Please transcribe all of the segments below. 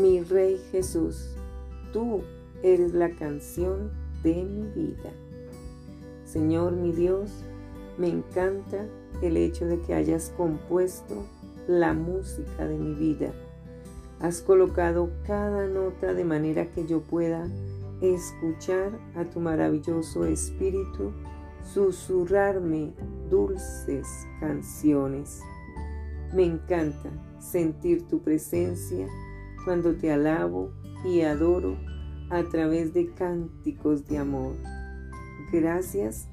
mi Rey Jesús, tú eres la canción de mi vida. Señor mi Dios, me encanta el hecho de que hayas compuesto la música de mi vida. Has colocado cada nota de manera que yo pueda escuchar a tu maravilloso espíritu susurrarme dulces canciones. Me encanta sentir tu presencia cuando te alabo y adoro a través de cánticos de amor. Gracias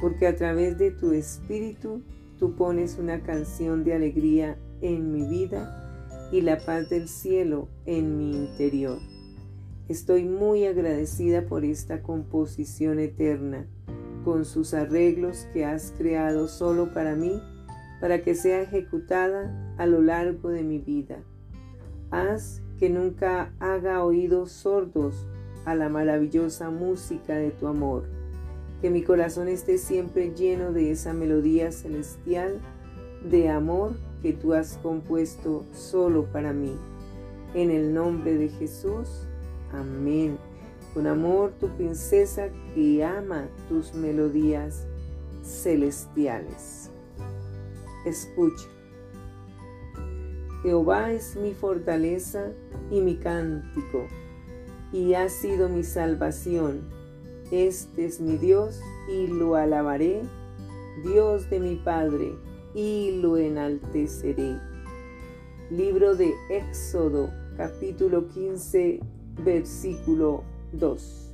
porque a través de tu espíritu tú pones una canción de alegría en mi vida y la paz del cielo en mi interior. Estoy muy agradecida por esta composición eterna, con sus arreglos que has creado solo para mí, para que sea ejecutada a lo largo de mi vida. Haz que nunca haga oídos sordos a la maravillosa música de tu amor, que mi corazón esté siempre lleno de esa melodía celestial de amor que tú has compuesto solo para mí. En el nombre de Jesús. Amén. Con amor tu princesa que ama tus melodías celestiales. Escucha. Jehová es mi fortaleza y mi cántico, y ha sido mi salvación. Este es mi Dios y lo alabaré, Dios de mi Padre, y lo enalteceré. Libro de Éxodo, capítulo 15, versículo 2.